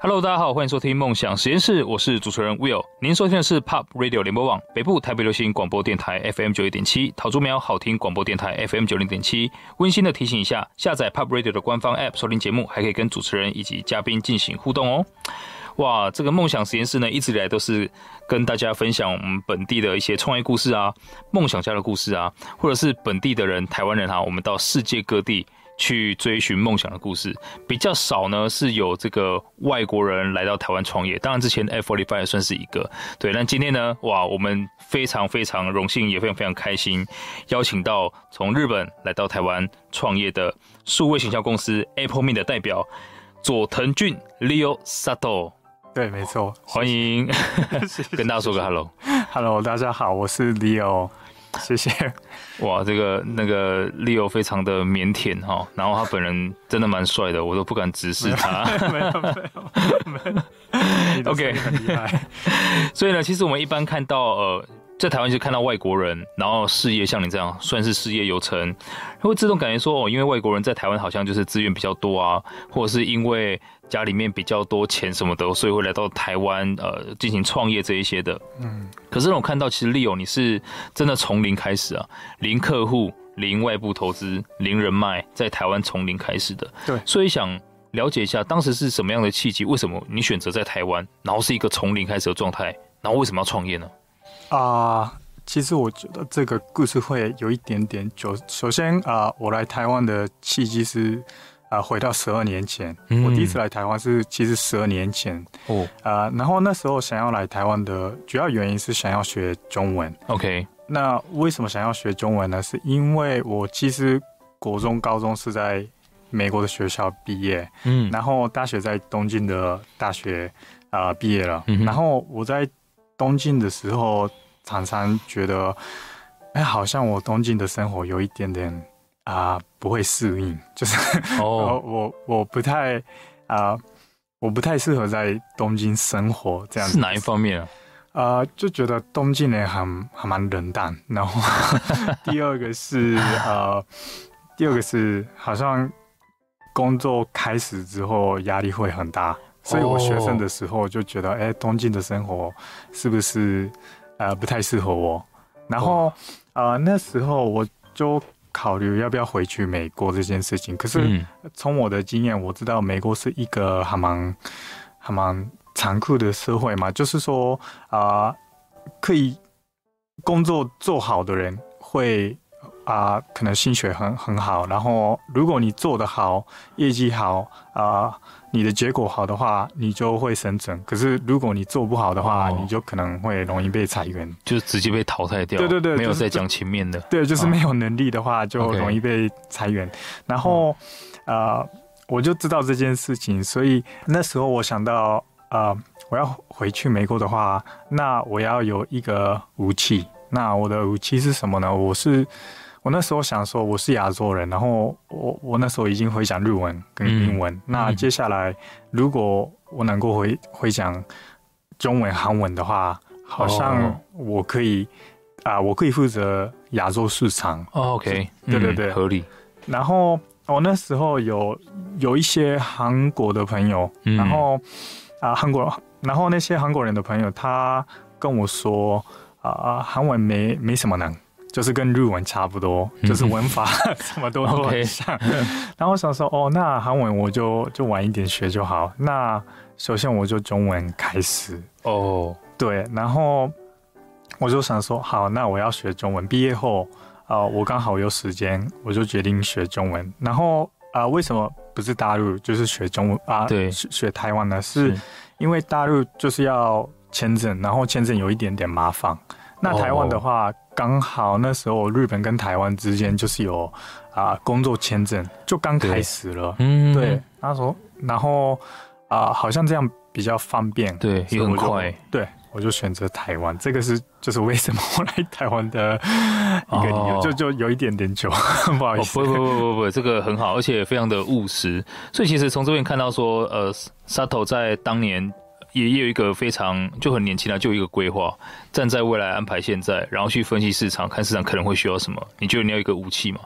Hello，大家好，欢迎收听梦想实验室，我是主持人 Will。您收听的是 Pop Radio 联播网北部台北流行广播电台 FM 九一点七，桃竹苗好听广播电台 FM 九零点七。温馨的提醒一下，下载 Pop Radio 的官方 App 收听节目，还可以跟主持人以及嘉宾进行互动哦。哇，这个梦想实验室呢，一直以来都是跟大家分享我们本地的一些创业故事啊、梦想家的故事啊，或者是本地的人、台湾人哈、啊，我们到世界各地。去追寻梦想的故事比较少呢，是有这个外国人来到台湾创业。当然，之前 F45 也算是一个对。但今天呢，哇，我们非常非常荣幸，也非常非常开心，邀请到从日本来到台湾创业的数位行销公司 AppleMe 的代表佐藤俊 Leo Sato。对，没错，欢迎，跟大家说个 Hello。Hello，大家好，我是 Leo。谢谢，哇，这个那个 Leo 非常的腼腆哈，然后他本人真的蛮帅的，我都不敢直视他。没有没有没有，OK，很厉害。所以呢，其实我们一般看到呃。在台湾就看到外国人，然后事业像你这样算是事业有成，会自动感觉说哦，因为外国人在台湾好像就是资源比较多啊，或者是因为家里面比较多钱什么的，所以会来到台湾呃进行创业这一些的。嗯，可是我看到其实 Leo 你是真的从零开始啊，零客户、零外部投资、零人脉，在台湾从零开始的。对，所以想了解一下当时是什么样的契机？为什么你选择在台湾，然后是一个从零开始的状态，然后为什么要创业呢？啊、uh，其实我觉得这个故事会有一点点久。首先啊，uh, 我来台湾的契机是啊，uh, 回到十二年前，嗯。我第一次来台湾是其实十二年前哦啊，uh, 然后那时候想要来台湾的主要原因是想要学中文。OK，那为什么想要学中文呢？是因为我其实国中、高中是在美国的学校毕业，嗯，然后大学在东京的大学啊毕、uh, 业了，嗯，然后我在。东京的时候，常常觉得，哎，好像我东京的生活有一点点啊、呃，不会适应，就是哦，我我不太啊、呃，我不太适合在东京生活这样子。是哪一方面啊？啊、呃，就觉得东京人很还蛮冷淡，然后 第二个是呃，第二个是好像工作开始之后压力会很大。所以我学生的时候就觉得，哎、欸，东京的生活是不是呃不太适合我？然后啊、呃，那时候我就考虑要不要回去美国这件事情。可是从我的经验，我知道美国是一个还蛮还蛮残酷的社会嘛，就是说啊、呃，可以工作做好的人会啊、呃，可能薪水很很好。然后如果你做得好，业绩好啊。呃你的结果好的话，你就会生存。可是如果你做不好的话，哦、你就可能会容易被裁员，就直接被淘汰掉。对对对，没有再讲前面的。对，就是没有能力的话，就容易被裁员。哦、然后，啊、呃，我就知道这件事情，所以那时候我想到，啊、呃，我要回去美国的话，那我要有一个武器。那我的武器是什么呢？我是。我那时候想说，我是亚洲人，然后我我那时候已经会讲日文跟英文。嗯、那接下来，如果我能够会会讲中文、韩文的话，好像我可以啊、哦呃，我可以负责亚洲市场。哦、OK，对对对、嗯，合理。然后我那时候有有一些韩国的朋友，嗯、然后啊、呃、韩国，然后那些韩国人的朋友，他跟我说啊，韩、呃、文没没什么难。就是跟日文差不多，就是文法 什么都很像。Okay. 然后我想说，哦，那韩文我就就晚一点学就好。那首先我就中文开始哦，oh. 对。然后我就想说，好，那我要学中文。毕业后啊、呃，我刚好有时间，我就决定学中文。然后啊、呃，为什么不是大陆就是学中文啊？对，学学台湾呢？是因为大陆就是要签证，然后签证有一点点麻烦。那台湾的话，刚、oh. 好那时候日本跟台湾之间就是有啊、呃、工作签证，就刚开始了。嗯，对。那时候，然后啊、呃，好像这样比比较方便，对，也很快。对，我就选择台湾，这个是就是为什么我来台湾的一个理由，哦、就就有一点点久，不好意思。哦、不不不不不，这个很好，而且非常的务实。所以其实从这边看到说，呃，Sato 在当年。也也有一个非常就很年轻的，就有一个规划，站在未来安排现在，然后去分析市场，看市场可能会需要什么。你觉得你要一个武器嘛？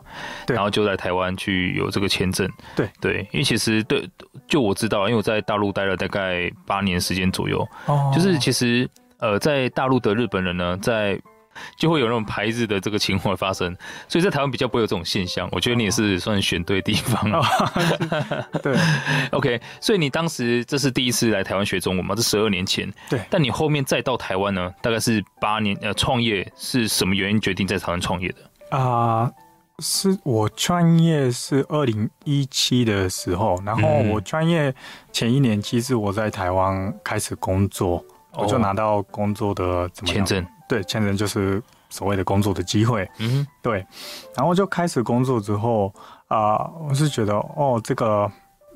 对，然后就在台湾去有这个签证。对对，因为其实对，就我知道，因为我在大陆待了大概八年时间左右，哦，就是其实呃，在大陆的日本人呢，在。就会有那种排日的这个情况发生，所以在台湾比较不会有这种现象。我觉得你也是算选对地方了。对，OK。所以你当时这是第一次来台湾学中文吗？这十二年前。对。但你后面再到台湾呢？大概是八年。呃，创业是什么原因决定在台湾创业的？啊、呃，是我创业是二零一七的时候，然后我创业前一年，其实我在台湾开始工作，嗯、我就拿到工作的签证。对，签证就是所谓的工作的机会。嗯，对，然后就开始工作之后啊、呃，我是觉得哦，这个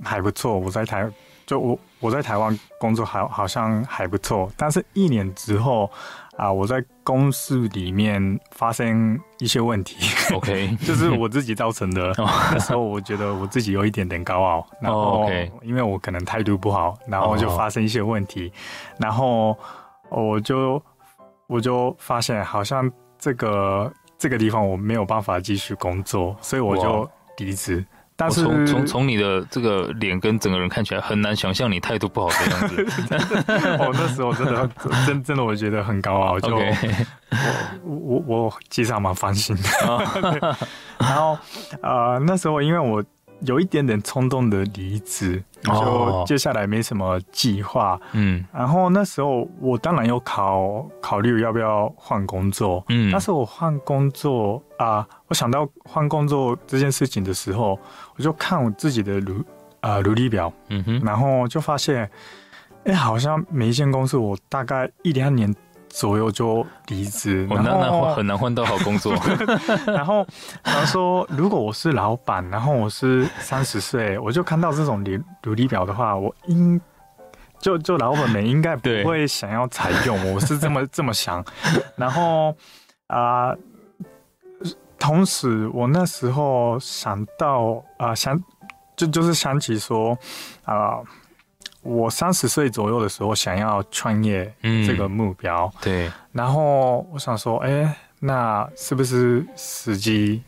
还不错。我在台，就我我在台湾工作好好像还不错。但是一年之后啊、呃，我在公司里面发生一些问题。OK，就是我自己造成的。那时候我觉得我自己有一点点高傲，然后因为我可能态度不好，然后就发生一些问题，然后我就。我就发现好像这个这个地方我没有办法继续工作，所以我就离职。但是从从从你的这个脸跟整个人看起来，很难想象你态度不好的样子。我、哦、那时候真的 真真的我觉得很高傲，就.我我我其实还蛮放心的。然后呃那时候因为我。有一点点冲动的离职，就接下来没什么计划。嗯，然后那时候我当然有考考虑要不要换工作。嗯，但是我换工作啊、呃，我想到换工作这件事情的时候，我就看我自己的履啊履历表。嗯哼，然后就发现，哎、欸，好像每一间公司我大概一两年。左右就离职，我难难很难换到好工作。然后他说，如果我是老板，然后我是三十岁，我就看到这种履履历表的话，我应就就老板们应该不会想要采用。我是这么 这么想。然后啊、呃，同时我那时候想到啊、呃，想就就是想起说啊。呃我三十岁左右的时候想要创业这个目标，嗯、对。然后我想说，哎、欸，那是不是时机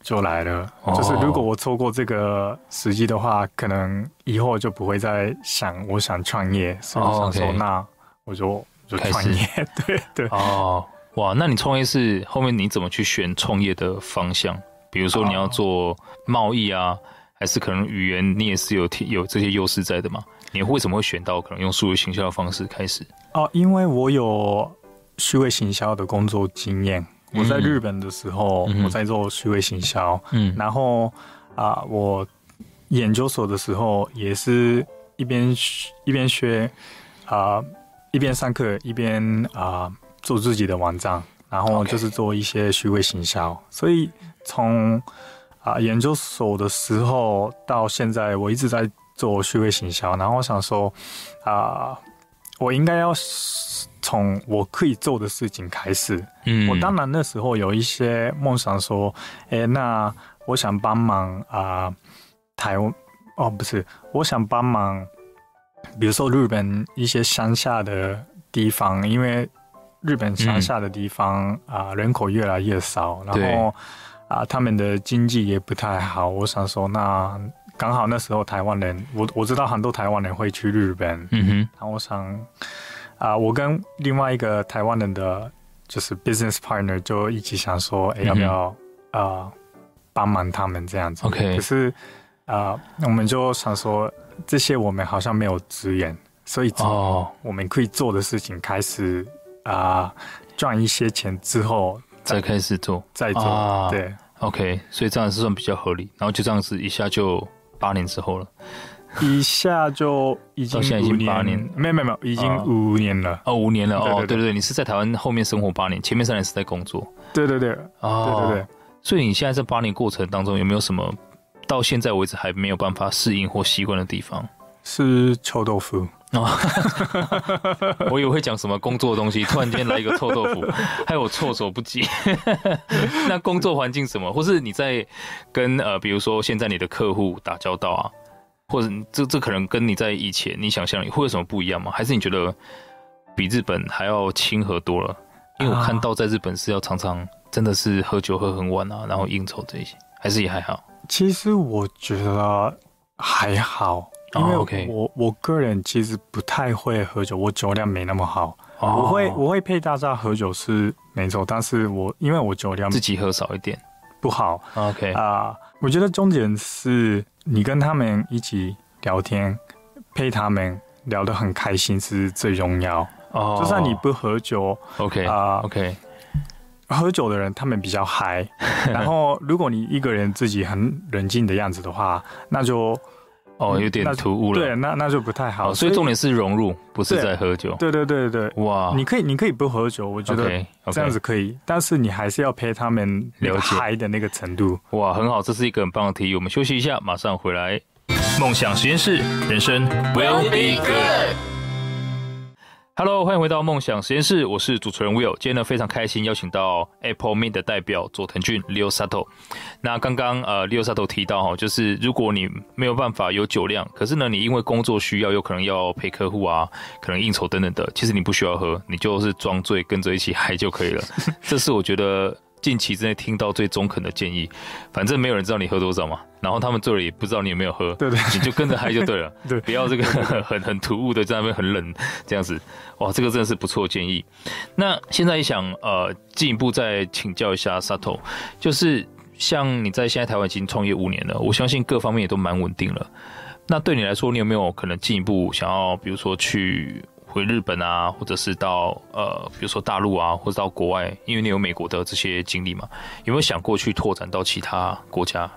就来了？哦、就是如果我错过这个时机的话，可能以后就不会再想我想创业。所以我想说，那我就就创业。始 对对。哦，哇，那你创业是后面你怎么去选创业的方向？比如说你要做贸易啊，还是可能语言你也是有有这些优势在的吗？你为什么会选到可能用数位行销的方式开始？哦，因为我有虚位行销的工作经验。我在日本的时候，嗯、我在做虚位行销。嗯，然后啊、呃，我研究所的时候也是一边一边学啊、呃，一边上课一边啊、呃、做自己的网站，然后就是做一些虚位行销。所以从啊、呃、研究所的时候到现在，我一直在。做虚位行销，然后我想说，啊、呃，我应该要从我可以做的事情开始。嗯，我当然那时候有一些梦想，说，哎，那我想帮忙啊、呃，台湾哦，不是，我想帮忙，比如说日本一些乡下的地方，因为日本乡下的地方啊、嗯呃，人口越来越少，然后啊、呃，他们的经济也不太好。我想说，那。刚好那时候台湾人，我我知道很多台湾人会去日本，嗯哼，然后我想啊、呃，我跟另外一个台湾人的就是 business partner 就一起想说，哎、欸，要不要啊、呃、帮忙他们这样子？OK，可是啊、呃，我们就想说这些我们好像没有资源，所以哦，我们可以做的事情开始啊赚、呃、一些钱之后再，再开始做，再做，啊、对，OK，所以这样是算比较合理，然后就这样子一下就。八年之后了，一下就已经到现在已经八年，没有没有没有，已经五年了。哦，五年了哦，对。对对，你是在台湾后面生活八年，前面三年是在工作，对对对，哦，对对对，所以你现在这八年过程当中有没有什么到现在为止还没有办法适应或习惯的地方？是臭豆腐。哦，我以为会讲什么工作的东西，突然间来一个臭豆腐，害我措手不及。那工作环境什么，或是你在跟呃，比如说现在你的客户打交道啊，或者这这可能跟你在以前你想象里会有什么不一样吗？还是你觉得比日本还要亲和多了？因为我看到在日本是要常常真的是喝酒喝很晚啊，然后应酬这些，还是也还好。其实我觉得还好。因为我、oh. 我个人其实不太会喝酒，我酒量没那么好。Oh. 我会我会陪大家喝酒是没错，但是我因为我酒量自己喝少一点不好。OK 啊，uh, 我觉得重点是你跟他们一起聊天，陪他们聊得很开心是最重要。哦，oh. 就算你不喝酒，OK 啊、uh, OK，喝酒的人他们比较嗨。然后如果你一个人自己很冷静的样子的话，那就。哦，有点突兀了。对，那那就不太好。所以重点是融入，不是在喝酒。对对对对，哇！你可以你可以不喝酒，我觉得这样子可以。但是你还是要陪他们了解嗨的那个程度。哇，很好，这是一个很棒的提议。我们休息一下，马上回来。梦想实验室，人生 will be good。Hello，欢迎回到梦想实验室，我是主持人 Will。今天呢，非常开心邀请到 Apple Mint 的代表佐藤俊 Leo Sato。那刚刚呃 Leo Sato 提到哈，就是如果你没有办法有酒量，可是呢，你因为工作需要，有可能要陪客户啊，可能应酬等等的，其实你不需要喝，你就是装醉跟着一起嗨就可以了。这是我觉得。近期之内听到最中肯的建议，反正没有人知道你喝多少嘛，然后他们醉了也不知道你有没有喝，对对，你就跟着嗨就对了，对，不要这个很很突兀的在那边很冷这样子，哇，这个真的是不错的建议。那现在也想呃进一步再请教一下 Sato，就是像你在现在台湾已经创业五年了，我相信各方面也都蛮稳定了。那对你来说，你有没有可能进一步想要，比如说去？回日本啊，或者是到呃，比如说大陆啊，或者到国外，因为你有美国的这些经历嘛，有没有想过去拓展到其他国家？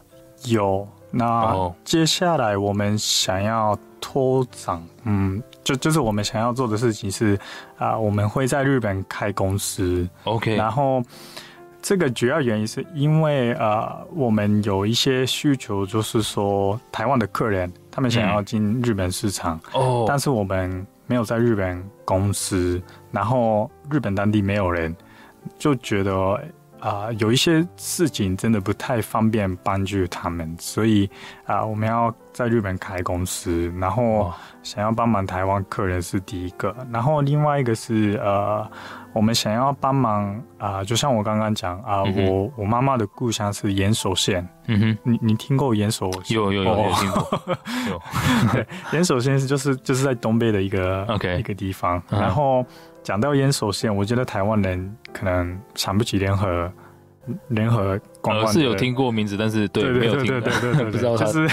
有。那接下来我们想要拓展，嗯，就就是我们想要做的事情是啊、呃，我们会在日本开公司。OK。然后这个主要原因是因为呃，我们有一些需求，就是说台湾的客人他们想要进日本市场哦，嗯 oh. 但是我们。没有在日本公司，然后日本当地没有人，就觉得啊、呃，有一些事情真的不太方便帮助他们，所以啊、呃，我们要在日本开公司，然后想要帮忙台湾客人是第一个，然后另外一个是呃。我们想要帮忙啊、呃，就像我刚刚讲啊，嗯、我我妈妈的故乡是岩手县。嗯哼，你你听过岩手？有有有，有听过。有。对，岩手县是就是就是在东北的一个 OK 一个地方。嗯、然后讲到岩手线，我觉得台湾人可能想不起联合联合观光。是有听过名字，但是对，对对对对对对对，不知道就是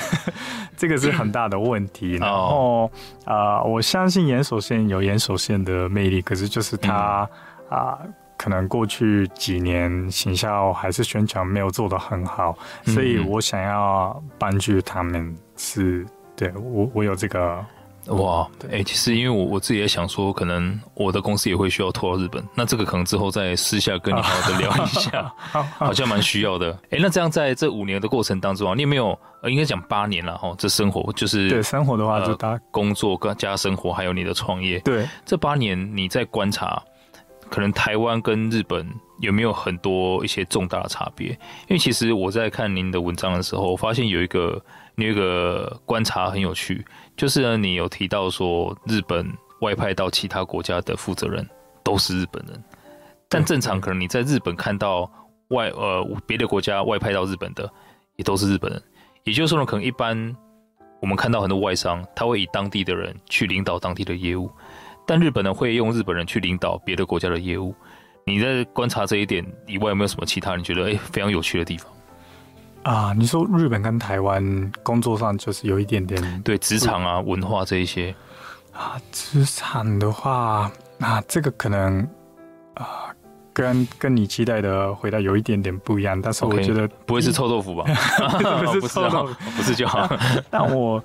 这个是很大的问题。然后啊、呃，我相信岩手县有岩手县的魅力，可是就是它。嗯啊，可能过去几年行销还是宣传没有做得很好，所以我想要帮助他们是，是对我我有这个哇，哎、欸，其实因为我我自己也想说，可能我的公司也会需要拖到日本，那这个可能之后再私下跟你好好的聊一下，好像蛮需要的。哎、欸，那这样在这五年的过程当中啊，你有没有呃，应该讲八年了哈，这生活就是对生活的话就大工作跟加生活，还有你的创业，对这八年你在观察。可能台湾跟日本有没有很多一些重大的差别？因为其实我在看您的文章的时候，我发现有一个有一个观察很有趣，就是呢，你有提到说日本外派到其他国家的负责人都是日本人，但正常可能你在日本看到外呃别的国家外派到日本的也都是日本人，也就是说呢，可能一般我们看到很多外商，他会以当地的人去领导当地的业务。但日本呢，会用日本人去领导别的国家的业务。你在观察这一点以外，有没有什么其他你觉得哎非常有趣的地方？啊，你说日本跟台湾工作上就是有一点点对职场啊、文化这一些啊，职场的话啊，这个可能啊，跟跟你期待的回答有一点点不一样。但是我觉得 Okay, 不会是臭豆腐吧？不是 臭豆腐，不是就好。但我。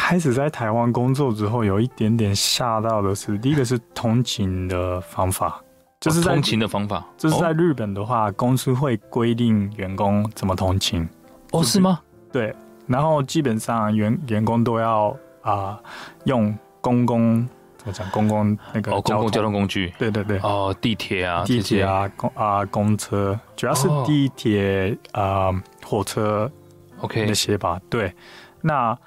开始在台湾工作之后，有一点点吓到的是，第一个是通勤的方法，就是在、哦、通勤的方法，就是在日本的话，哦、公司会规定员工怎么通勤。哦，是吗？对，然后基本上员员工都要啊、呃、用公共怎么讲公共那个哦公共交通。工具，对对对，哦地铁啊地铁啊公啊公车，主要是地铁啊、哦呃、火车，OK。那些吧。对，那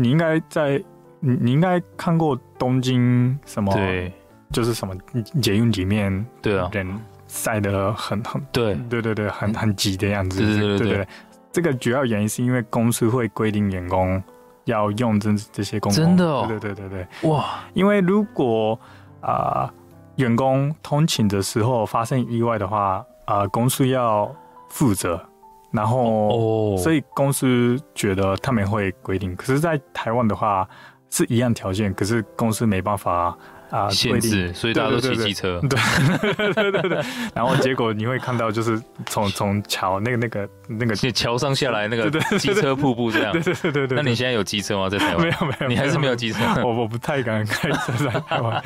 你应该在你你应该看过东京什么？对，就是什么捷运里面对啊人塞得很很对对对对很很挤的样子，对对对。这个主要原因是因为公司会规定员工要用这这些公共，真的哦，对对对对对，哇！因为如果啊、呃、员工通勤的时候发生意外的话，啊、呃、公司要负责，然后哦，所以公司觉得他们会规定，可是，在台湾的话是一样条件，可是公司没办法。啊，限制，所以大家都骑机车。对对对对对。然后结果你会看到，就是从从桥那个那个那个桥上下来那个机车瀑布这样。对对对对对。那你现在有机车吗？在台湾？没有没有，你还是没有机车。我我不太敢开车在台湾，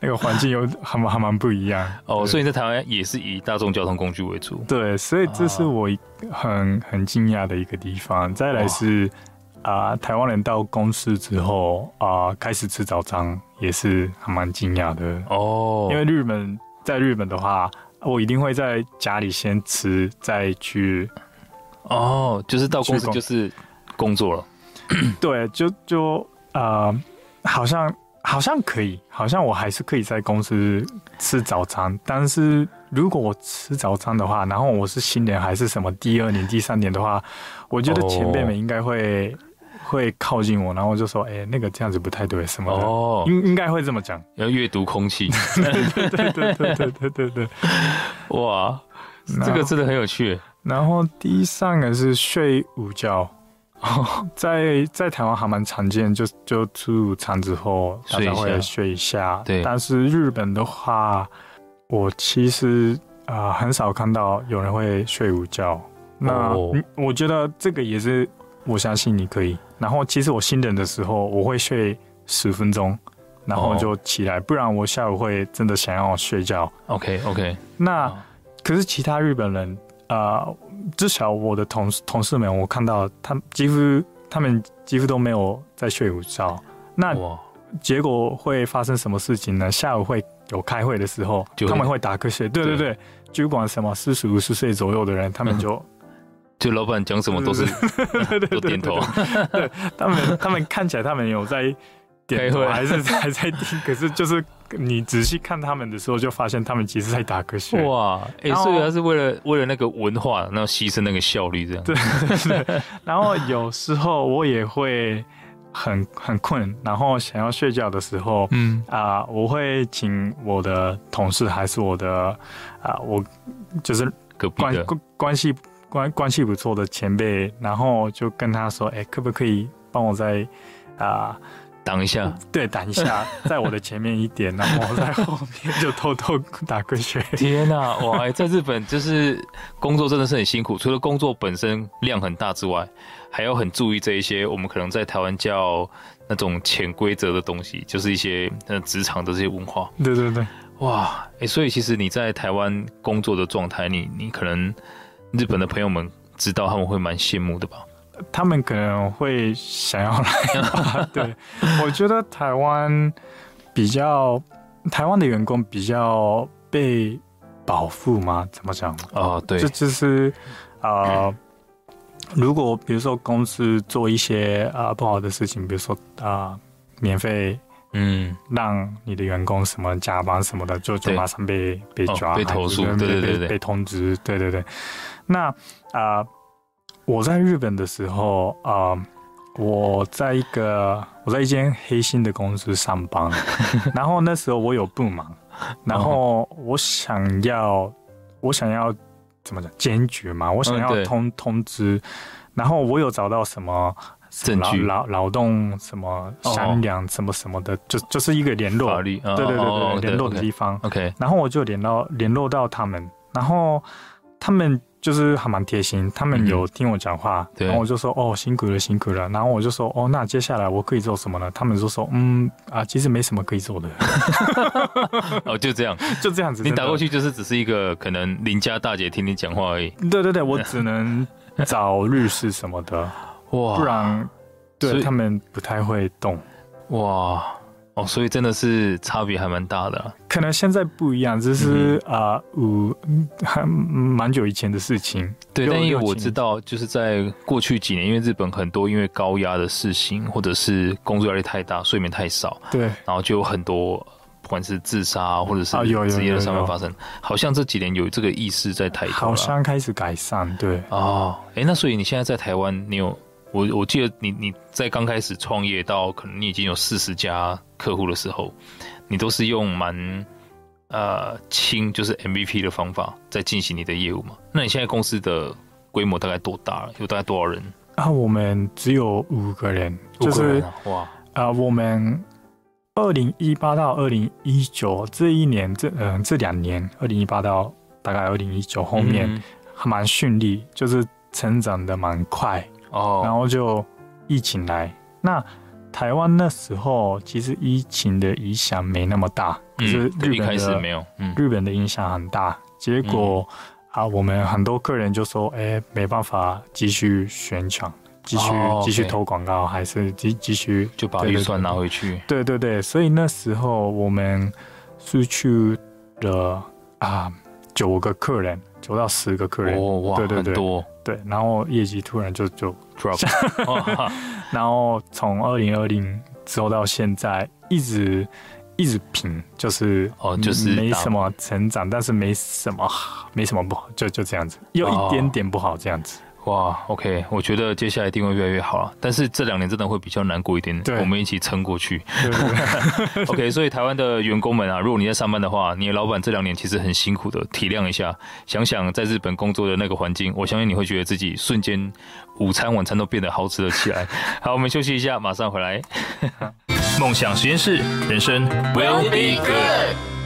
那个环境有还蛮还蛮不一样。哦，所以在台湾也是以大众交通工具为主。对，所以这是我很很惊讶的一个地方。再来是。啊、呃，台湾人到公司之后啊、呃，开始吃早餐也是还蛮惊讶的哦。因为日本在日本的话，我一定会在家里先吃，再去哦，就是到公司就是工作了。对，就就啊、呃，好像好像可以，好像我还是可以在公司吃早餐。但是如果我吃早餐的话，然后我是新年还是什么第二年、第三年的话，我觉得前辈们应该会。会靠近我，然后就说：“哎、欸，那个这样子不太对，什么的？哦，应应该会这么讲。要阅读空气。对对对对对对对对对。哇，这个真的很有趣。然后第三个是睡午觉，在在台湾还蛮常见，就就吃午餐之后大家会睡一下。对，但是日本的话，我其实啊、呃、很少看到有人会睡午觉。那、哦、我觉得这个也是，我相信你可以。”然后其实我心冷的时候，我会睡十分钟，然后就起来，不然我下午会真的想要睡觉。OK OK。那可是其他日本人啊、呃，至少我的同事同事们，我看到他们几乎他们几乎都没有在睡午觉。那结果会发生什么事情呢？下午会有开会的时候，他们会打瞌睡。对对对，就管什么四十五十岁左右的人，他们 就。嗯就老板讲什么都是 都点头，对他们，他们看起来他们有在点头，还是 还在听。可是就是你仔细看他们的时候，就发现他们其实在打瞌睡。哇，哎、欸，所以他是为了为了那个文化，然后牺牲那个效率这样。对，对，然后有时候我也会很很困，然后想要睡觉的时候，嗯啊、呃，我会请我的同事还是我的啊、呃，我就是隔壁的关关系。关关系不错的前辈，然后就跟他说：“哎、欸，可不可以帮我再啊挡一下？对，挡一下，在我的前面一点，然后我在后面就偷偷 打瞌睡。”天哪，哇！在日本就是工作真的是很辛苦，除了工作本身量很大之外，还要很注意这一些我们可能在台湾叫那种潜规则的东西，就是一些呃职场的这些文化。对对对，哇！哎、欸，所以其实你在台湾工作的状态，你你可能。日本的朋友们知道他们会蛮羡慕的吧？他们可能会想要来。对，我觉得台湾比较，台湾的员工比较被保护吗？怎么讲？哦，对，这就是啊、呃，如果比如说公司做一些啊、呃、不好的事情，比如说啊、呃、免费。嗯，让你的员工什么加班什么的，就就马上被被抓、哦、被投诉，对对对对，被通知，对对对。那啊、呃，我在日本的时候啊、呃，我在一个我在一间黑心的公司上班，然后那时候我有不忙，然后我想要我想要怎么讲坚决嘛，我想要通、嗯、通知，然后我有找到什么。证据。劳劳动什么商量什么什么的，就就是一个联络，法律对对对对，联络的地方。OK，然后我就联络联络到他们，然后他们就是还蛮贴心，他们有听我讲话，然后我就说哦辛苦了辛苦了，然后我就说哦那接下来我可以做什么呢？他们就说嗯啊其实没什么可以做的，哦就这样 就这样子，你打过去就是只是一个可能邻家大姐听你讲话而已。对对对，我 只能找律师什么的。哇，不然对他们不太会动。哇。哦，所以真的是差别还蛮大的，啊。可能现在不一样，只是啊，五、嗯呃、还蛮久以前的事情。对，但因为我知道，就是在过去几年，因为日本很多因为高压的事情，或者是工作压力太大，睡眠太少，对，然后就有很多不管是自杀或者是职业的伤害发生，好像这几年有这个意识在抬头，好像开始改善。对，哦，哎，那所以你现在在台湾，你有？我我记得你你在刚开始创业到可能你已经有四十家客户的时候，你都是用蛮呃轻就是 MVP 的方法在进行你的业务嘛？那你现在公司的规模大概多大？有大概多少人？啊，我们只有五个人，就是哇啊、呃，我们二零一八到二零一九这一年这嗯、呃、这两年，二零一八到大概二零一九后面还蛮顺利，就是成长的蛮快。哦，然后就疫情来，那台湾那时候其实疫情的影响没那么大，可是日本的、开始没有，日本的影响很大。结果啊，我们很多客人就说，哎，没办法继续宣传，继续继续投广告，还是继继续就把预算拿回去。对对对，所以那时候我们失去了啊九个客人。九到十个客人，哦、哇，对对对，多对，然后业绩突然就就 drop，然后从二零二零之后到现在一直一直平，就是哦，就是没什么成长，但是没什么没什么不好，就就这样子，有一点点不好这样子。哇，OK，我觉得接下来一定会越来越好了，但是这两年真的会比较难过一点，对，我们一起撑过去。对对对 OK，所以台湾的员工们啊，如果你在上班的话，你的老板这两年其实很辛苦的，体谅一下，想想在日本工作的那个环境，我相信你会觉得自己瞬间午餐晚餐都变得好吃了起来。好，我们休息一下，马上回来。梦想实验室，人生 will be good。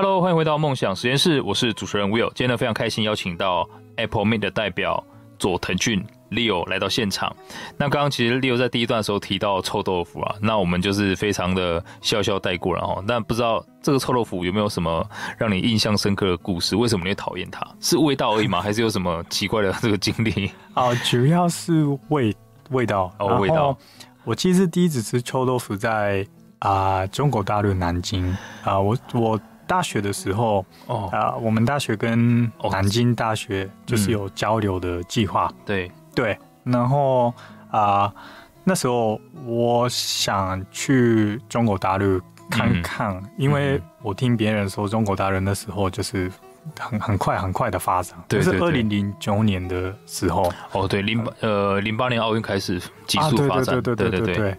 Hello，欢迎回到梦想实验室，我是主持人 Will，今天呢非常开心邀请到。Apple Mate 的代表佐藤俊 Leo 来到现场。那刚刚其实 Leo 在第一段的时候提到臭豆腐啊，那我们就是非常的笑笑带过了哈。但不知道这个臭豆腐有没有什么让你印象深刻的故事？为什么你会讨厌它？是味道而已吗？还是有什么奇怪的这个经历？哦，主要是味味道哦，味道。我其实第一次吃臭豆腐在啊、呃、中国大陆南京啊、呃，我我。大学的时候，哦。啊，我们大学跟南京大学就是有交流的计划，嗯。对。对，然后啊，那时候我想去中国大陆看看，嗯，因为我听别人说中国大陆那时候就是很很快很快的发展，对，就是二零零九年的时候。哦，对，零八呃零八年奥运开始急速发展，啊，对对对对对对，对，对。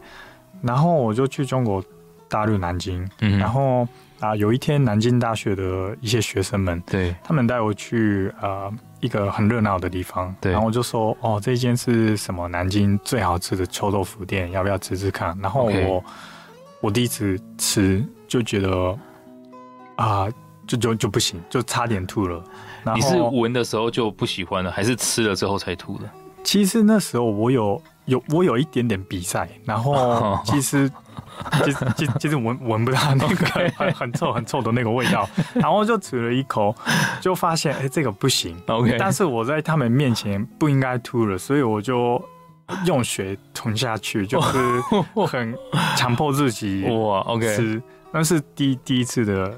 然后我就去中国大陆南京，嗯，然后。啊，有一天南京大学的一些学生们，对，他们带我去呃一个很热闹的地方，对，然后我就说，哦，这间是什么南京最好吃的臭豆腐店，要不要吃吃看？然后我、我第一次吃就觉得啊，就就就不行，就差点吐了。然后你是闻的时候就不喜欢了，还是吃了之后才吐的？其实那时候我有有我有一点点比赛，然后其实。其实，其其实闻闻不到那个 很很臭很臭的那个味道，然后就吃了一口，就发现哎、欸，这个不行。OK，但是我在他们面前不应该吐了，所以我就用血吞下去，就是很强迫自己哇。OK，那是第第一次的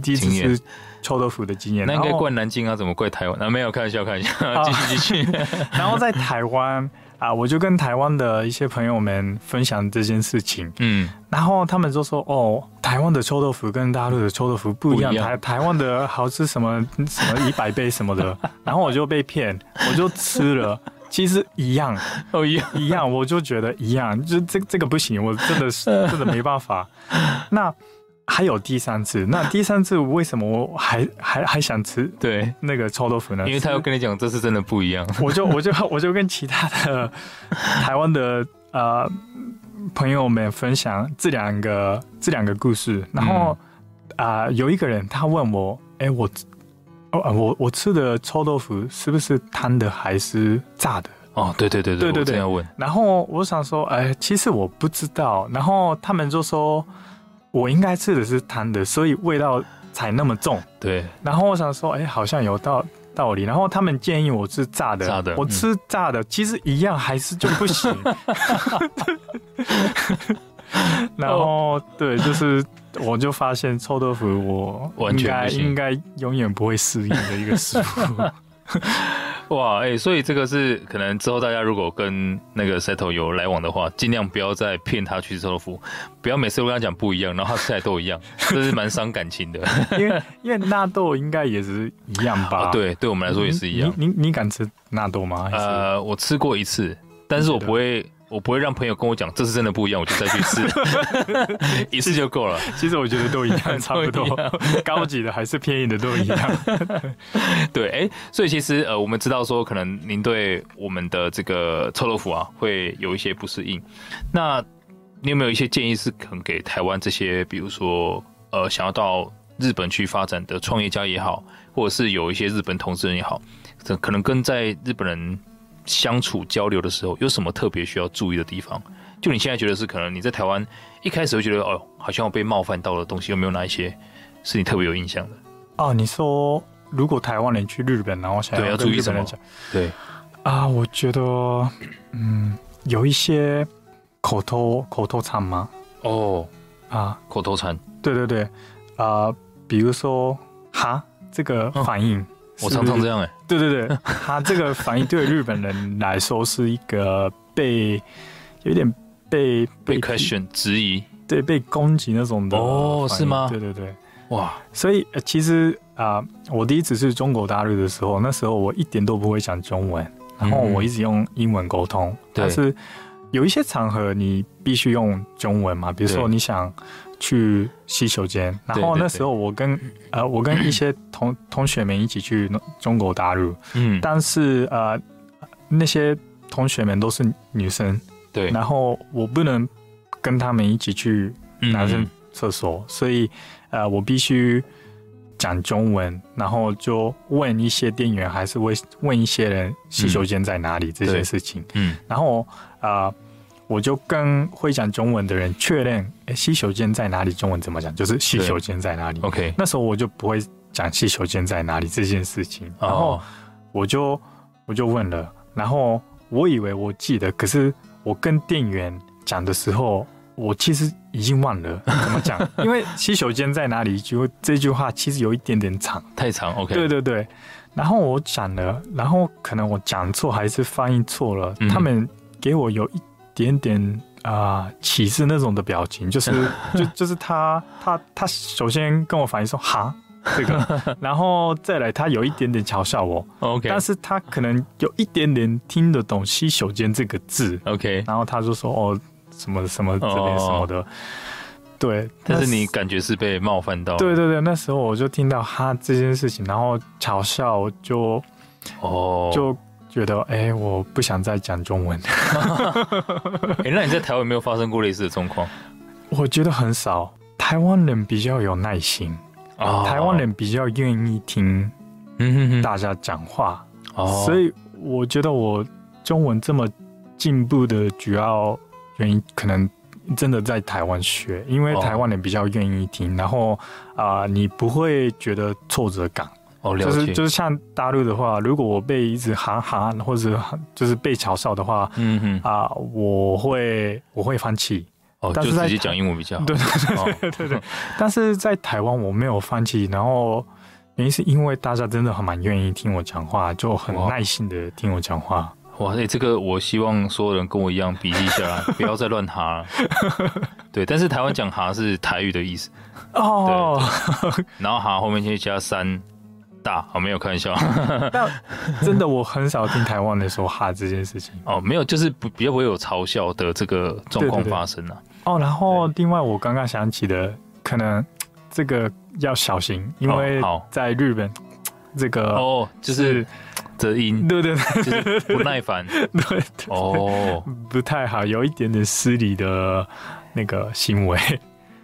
第一次吃臭豆腐的经验。那应该怪南京啊，怎么怪台湾？那、啊、没有，开玩笑，开玩笑，继续 继续。然后在台湾。啊，我就跟台湾的一些朋友们分享这件事情，嗯，然后他们就说，哦，台湾的臭豆腐跟大陆的臭豆腐不一样，台台湾的好吃什么什么一百倍什么的，然后我就被骗，我就吃了，其实一样，哦一样一样，我就觉得一样，就这这个不行，我真的是真的没办法，那。还有第三次，那 第三次为什么我还 还还想吃？对，那个臭豆腐呢？因为他要跟你讲，这次真的不一样。我就我就我就跟其他的台湾的呃朋友们分享这两个这两个故事，然后啊、嗯呃、有一个人他问我，哎、欸、我哦我我吃的臭豆腐是不是摊的还是炸的？哦，对对对对对对，要问。然后我想说，哎、欸，其实我不知道。然后他们就说。我应该吃的是汤的，所以味道才那么重。对。然后我想说，哎、欸，好像有道道理。然后他们建议我吃炸的，炸的我吃炸的，其实一样还是就不行。然后对，就是我就发现臭豆腐我应该应该永远不会适应的一个食物。哇，哎、欸，所以这个是可能之后大家如果跟那个 Settle 有来往的话，尽量不要再骗他去吃臭豆腐，不要每次都跟他讲不一样，然后他吃起来都一样，这是蛮伤感情的。因为因为纳豆应该也是一样吧？哦、对，对我们来说也是一样。你你，你敢吃纳豆吗？呃，我吃过一次，但是我不会。我不会让朋友跟我讲这是真的不一样，我就再去试 一次就够了。其实我觉得都一样，差不多。高级的还是便宜的都一样。对，哎、欸，所以其实呃，我们知道说，可能您对我们的这个臭豆腐啊，会有一些不适应。那你有没有一些建议是可能给台湾这些，比如说呃，想要到日本去发展的创业家也好，或者是有一些日本投资人也好，这可能跟在日本人。相处交流的时候，有什么特别需要注意的地方？就你现在觉得是可能你在台湾一开始会觉得哦，好像我被冒犯到的东西，有没有哪一些是你特别有印象的？哦，你说如果台湾人去日本，然后想要跟日本人讲，对啊，我觉得嗯，有一些口头口头禅吗？哦啊，口头禅，对对对啊，比如说哈这个反应。哦我常常这样哎、欸，对对对，他这个反应对日本人来说是一个被有点被被 question 质疑，对，被攻击那种的哦，是吗？对对对，哇，所以其实啊、呃，我第一次去中国大陆的时候，那时候我一点都不会讲中文，然后我一直用英文沟通，嗯、但是有一些场合你必须用中文嘛，比如说你想。去洗手间，然后那时候我跟呃我跟一些同 同学们一起去中国大陆，嗯，但是呃那些同学们都是女生，对，然后我不能跟他们一起去男生厕所，嗯、所以呃我必须讲中文，然后就问一些店员，还是问问一些人洗手间在哪里、嗯、这些事情，嗯，然后啊。呃我就跟会讲中文的人确认，哎，洗手间在哪里？中文怎么讲？就是洗手间在哪里？OK。那时候我就不会讲洗手间在哪里这件事情，然后我就我就问了，然后我以为我记得，可是我跟店员讲的时候，我其实已经忘了怎么讲，因为洗手间在哪里？就这句话其实有一点点长，太长。OK。对对对。然后我讲了，然后可能我讲错还是翻译错了，他们给我有一。点点啊，歧视那种的表情，就是 就就是他他他首先跟我反映说哈这个，然后再来他有一点点嘲笑我，OK，但是他可能有一点点听得懂洗手间这个字，OK，然后他就说哦什么什么这边什么的，oh. 对，但是你感觉是被冒犯到，对对对，那时候我就听到哈这件事情，然后嘲笑就哦、oh. 就。觉得哎、欸，我不想再讲中文。哎、欸，那你在台湾有没有发生过类似的状况？我觉得很少。台湾人比较有耐心，哦、台湾人比较愿意听大家讲话，哦、所以我觉得我中文这么进步的主要原因，可能真的在台湾学，因为台湾人比较愿意听，然后啊、呃，你不会觉得挫折感。哦，就是就是像大陆的话，如果我被一直喊喊或者就是被嘲笑的话，嗯哼啊、呃，我会我会放弃。哦，但是就直接讲英文比较好。对对对对对对。哦、但是在台湾我没有放弃，然后原因是因为大家真的很蛮愿意听我讲话，就很耐心的听我讲话。哇，哎，这个我希望所有人跟我一样笔记下来，不要再乱哈了。对，但是台湾讲哈是台语的意思。哦。然后哈后面先加三。大，我没有开玩笑，但真的我很少听台湾人说哈这件事情。哦，没有，就是不比较不会有嘲笑的这个状况发生啊。哦，然后另外我刚刚想起的，可能这个要小心，因为在日本这个哦，就是这音，对对对，就是不耐烦，对。哦，不太好，有一点点失礼的那个行为。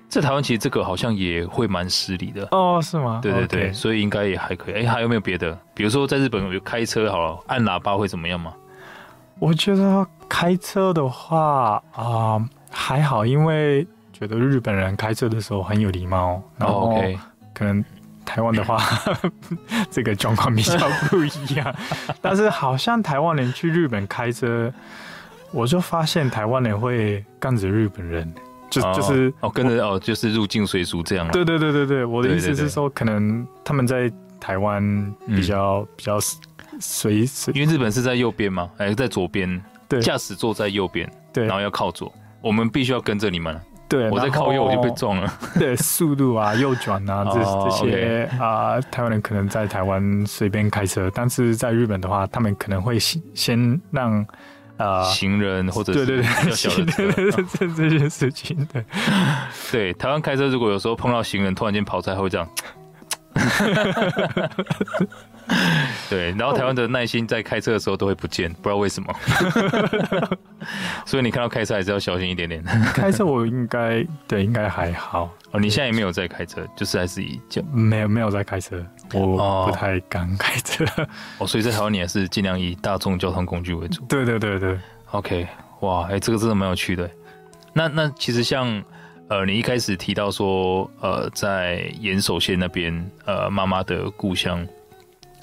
在台湾其实这个好像也会蛮失礼的哦，是吗？对对对，Okay. 所以应该也还可以。哎，还有没有别的？比如说在日本有开车好了，按喇叭会怎么样吗？我觉得开车的话啊、呃、还好，因为觉得日本人开车的时候很有礼貌，然后可能台湾的话，这个状况比较不一样。但是好像台湾人去日本开车，我就发现台湾人会跟着日本人，就就是哦跟着哦，就是入境随俗这样。对对对对对，我的意思是说，可能他们在台湾比较比较随随，因为日本是在右边嘛，还是在左边？对，驾驶座在右边，对，然后要靠左，我们必须要跟着你们。对，我在靠右我就被撞了。对，速度啊，右转啊，这这些啊，台湾人可能在台湾随便开车，但是在日本的话，他们可能会先先让啊行人或者对对对比较小的车这这些事情。对，对，台湾开车如果有时候碰到行人突然间跑出来，会这样。对，然后台湾的耐心在开车的时候都会不见，不知道为什么。所以你看到开车还是要小心一点点。开车我应该对应该还好哦。你现在也没有在开车，就是还是以就没有没有在开车，我不太敢开车。哦，所以在台湾你还是尽量以大众交通工具为主。对对对对，OK，哇，哎，这个真的蛮有趣的。那那其实像呃，你一开始提到说呃，在岩手县那边呃，妈妈的故乡。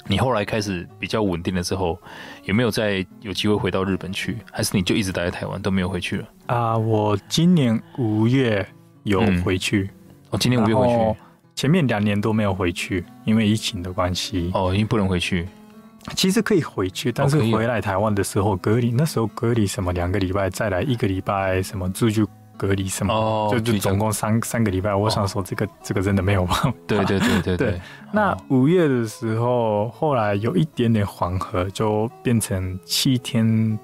你后来开始比较稳定了之后，有没有再有机会回到日本去？还是你就一直待在台湾都没有回去了？啊、呃，我今年五月有回去。哦，今年五月回去。前面两年都没有回去，因为疫情的关系。哦，因为不能回去。其实可以回去，但是回来台湾的时候隔离，那时候隔离什么两个礼拜，再来一个礼拜什么住就。隔离什么？哦，就就总共三三个礼拜。我想说，这个、哦、这个真的没有办法。对对对对对。对那五月的时候，后来有一点点缓和，就变成七天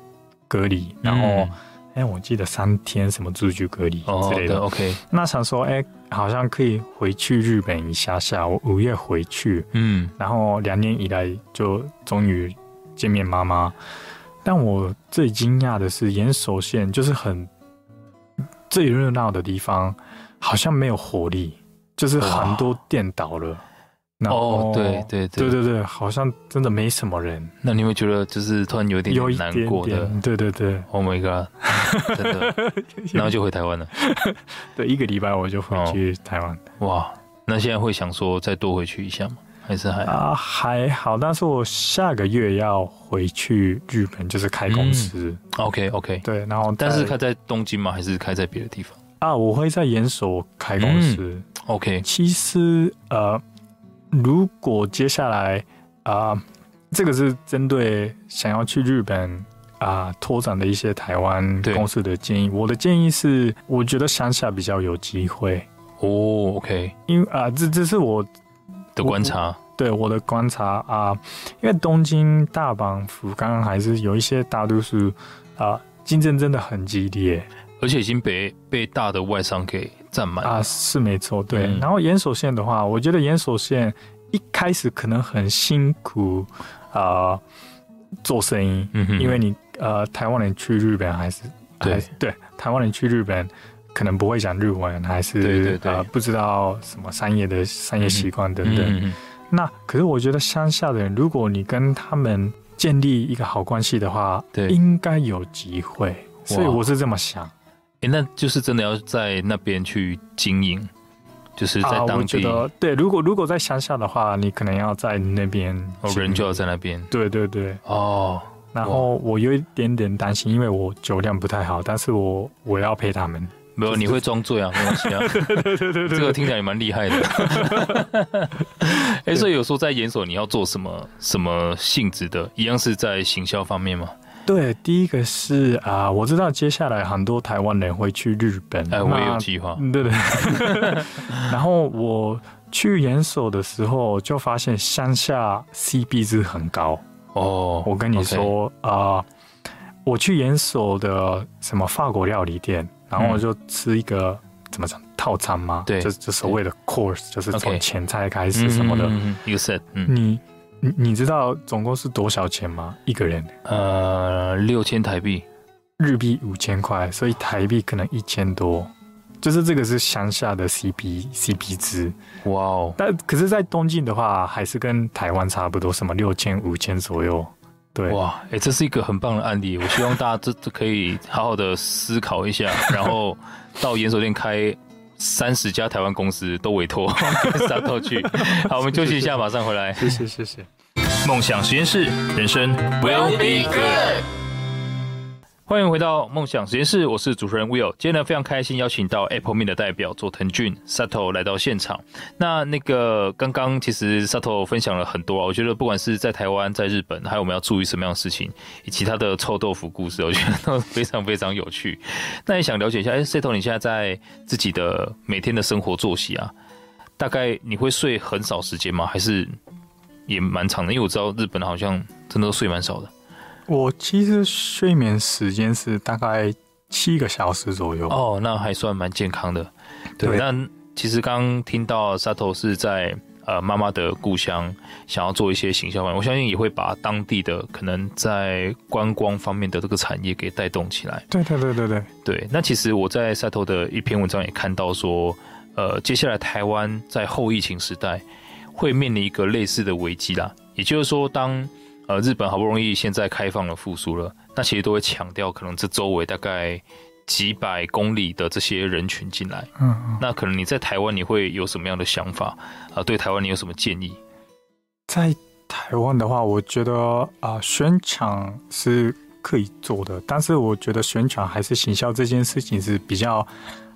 隔离，然后哎、嗯欸，我记得三天什么住居隔离之类的。哦、OK。那想说，哎、欸，好像可以回去日本一下下。我五月回去，嗯，然后两年以来就终于见面妈妈。但我最惊讶的是，岩手县就是很。最热闹的地方好像没有活力，就是很多店倒了。然后哦，对对对对对对，好像真的没什么人。那你会觉得就是突然有点难过的？对对对，Oh my god，真的。然后就回台湾了。对，一个礼拜我就回去台湾。哦。哇，那现在会想说再多回去一下吗？还是还啊还好，但是我下个月要回去日本，就是开公司。嗯、OK OK，对，然后但是开在东京吗？还是开在别的地方？啊，我会在岩手开公司。嗯、OK，其实呃，如果接下来啊、呃，这个是针对想要去日本啊、呃、拓展的一些台湾公司的建议。我的建议是，我觉得乡下比较有机会。哦，OK，因为啊、呃，这这是我。的观察，对我的观察啊，因为东京、大阪、福冈还是有一些大都市啊，竞争真的很激烈，而且已经被被大的外商给占满啊，是没错，对。嗯、然后岩手县的话，我觉得岩手县一开始可能很辛苦啊，做生意，因为你呃，台湾人去日本还是对。还对，台湾人去日本。可能不会讲日文，还是对对对、呃、不知道什么商业的商业习惯等等。那可是我觉得乡下的人，如果你跟他们建立一个好关系的话，对，应该有机会。所以我是这么想。哎，那就是真的要在那边去经营，就是在当地。啊、我觉得对，如果如果在乡下的话，你可能要在那边，人就要在那边。对对对。哦。然后我有一点点担心，因为我酒量不太好，但是我我要陪他们。没有，你会装醉啊？没关系啊。对对对，这个听起来也蛮厉害的。哎、欸，所以有说在研所你要做什么什么性质的，一样是在行销方面吗？对，第一个是啊、呃，我知道接下来很多台湾人会去日本，哎，我也有计划。对对。然后我去研所的时候，就发现乡下 C B 值很高哦。我跟你说啊 Okay.、呃，我去研所的什么法国料理店。然后我就吃一个、嗯、怎么讲套餐吗？对，就就所谓的 course，就是从前菜开始什么的。You set，你你你知道总共是多少钱吗？一个人？呃，六千台币，日币五千块，所以台币可能一千多。就是这个是乡下的 CP CP 值。哇哦！但可是，在东京的话，还是跟台湾差不多，什么六千五千左右。对哇，哎、欸，这是一个很棒的案例，我希望大家这这可以好好的思考一下，然后到连锁店开三十家台湾公司都委托 Sato 去。好，我们休息一下，马上回来。谢谢谢谢。梦想实验室，人生 will be good。欢迎回到梦想实验室，我是主持人 Will。今天呢，非常开心邀请到 Apple Me 的代表佐藤俊 Sato 来到现场。那那个刚刚其实 Sato 分享了很多啊，我觉得不管是在台湾、在日本，还有我们要注意什么样的事情，以及他的臭豆腐故事，我觉得都非常非常有趣。那也想了解一下，哎，Sato，你现在在自己的每天的生活作息啊，大概你会睡很少时间吗？还是也蛮长的？因为我知道日本好像真的都睡蛮少的。我其实睡眠时间是大概七个小时左右。哦，那还算蛮健康的。对，那其实刚刚听到 Sato 是在呃妈妈的故乡，想要做一些行销，我相信也会把当地的可能在观光方面的这个产业给带动起来。对对对对对对。那其实我在 Sato 的一篇文章也看到说，呃，接下来台湾在后疫情时代会面临一个类似的危机啦。也就是说，当呃，日本好不容易现在开放了复苏了，那其实都会强调，可能这周围大概几百公里的这些人群进来。嗯，嗯，那可能你在台湾你会有什么样的想法？啊、呃，对台湾你有什么建议？在台湾的话，我觉得啊、呃，宣传是可以做的，但是我觉得宣传还是行销这件事情是比较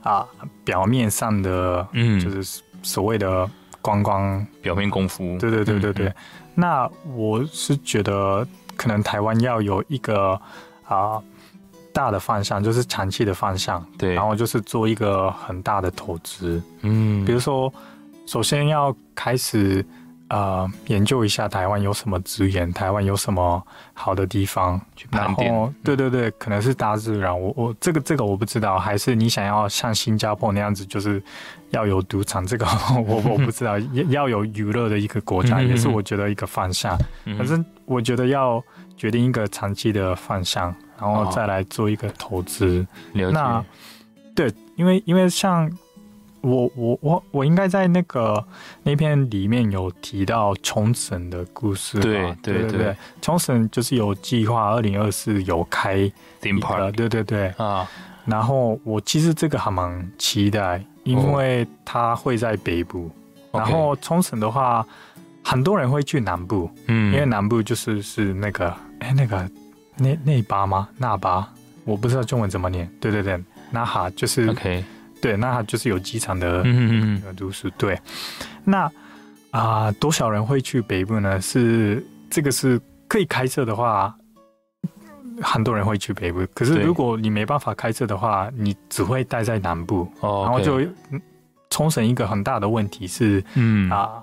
啊、呃、表面上的，嗯，就是所谓的观光表面功夫。对对对对对。嗯嗯那我是觉得，可能台湾要有一个啊、呃、大的方向，就是长期的方向，对，然后就是做一个很大的投资，嗯，比如说，首先要开始。呃，研究一下台湾有什么资源，台湾有什么好的地方，去盘点对对对，可能是大自然，我我这个这个我不知道，还是你想要像新加坡那样子，就是要有赌场，这个 我我 不知道，要有娱乐的一个国家，也是我觉得一个方向。反正我觉得要决定一个长期的方向，然后再来做一个投资。那对，因为因为像。我我我我应该在那个那篇里面有提到冲绳的故事，对对对对，冲绳就是有计划二零二四有开 theme park，对对对啊。然后我其实这个还蛮期待，因为它会在北部。然后冲绳的话，很多人会去南部，嗯，因为南部就是是那个哎那个那那巴吗？那巴，我不知道中文怎么念。对对对，那哈就是 OK。对，那就是有机场的，嗯嗯都是对。那啊、呃，多少人会去北部呢？是这个是可以开车的话，很多人会去北部。可是如果你没办法开车的话，你只会待在南部。哦，然后就冲绳一个很大的问题是，嗯啊，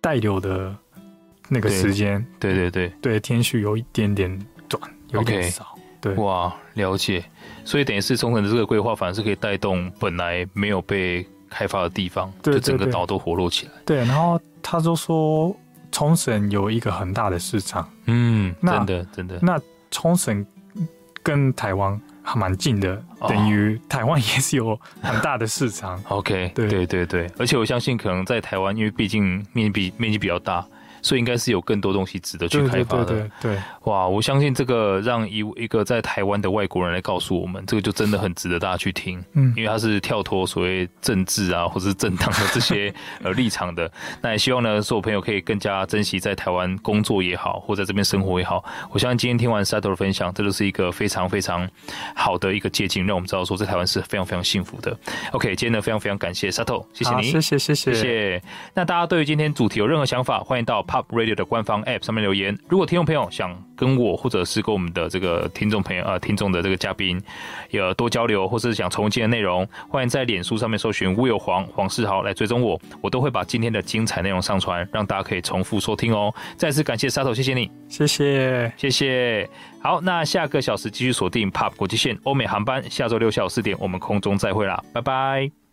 带留的那个时间，对对对对，天数有一点点短，有点少。对，哇，了解。所以等于是冲绳的这个规划，反而是可以带动本来没有被开发的地方，就整个岛都活络起来。对，然后他就说冲绳有一个很大的市场，嗯，真的真的。那冲绳跟台湾还蛮近的，哦、等于台湾也是有很大的市场。OK，对对对对，而且我相信可能在台湾，因为毕竟面积比面积比较大。所以应该是有更多东西值得去开发的。对对对，对，哇！我相信这个让一一个在台湾的外国人来告诉我们，这个就真的很值得大家去听。嗯，因为他是跳脱所谓政治啊，或者是政党的 这些呃立场的。那也希望呢，所有朋友可以更加珍惜在台湾工作也好，或在这边生活也好。我相信今天听完 Sato 的分享，这就是一个非常非常好的一个借鉴，让我们知道说在台湾是非常非常幸福的。OK，今天呢非常非常感谢 Sato，谢谢你，谢谢谢谢谢谢。那大家对于今天主题有任何想法，欢迎到 Pop Radio 的官方 App 上面留言。如果听众朋友想跟我，或者是跟我们的这个听众朋友啊、呃，听众的这个嘉宾有多交流，或者是想重温今天的内容，欢迎在脸书上面搜寻 Will 黄黄世豪来追踪我，我都会把今天的精彩内容上传，让大家可以重复收听哦。再次感谢 Sato，谢谢你，谢谢谢谢。好，那下个小时继续锁定 Pop 国际线欧美航班，下周六下午四点我们空中再会啦，拜拜。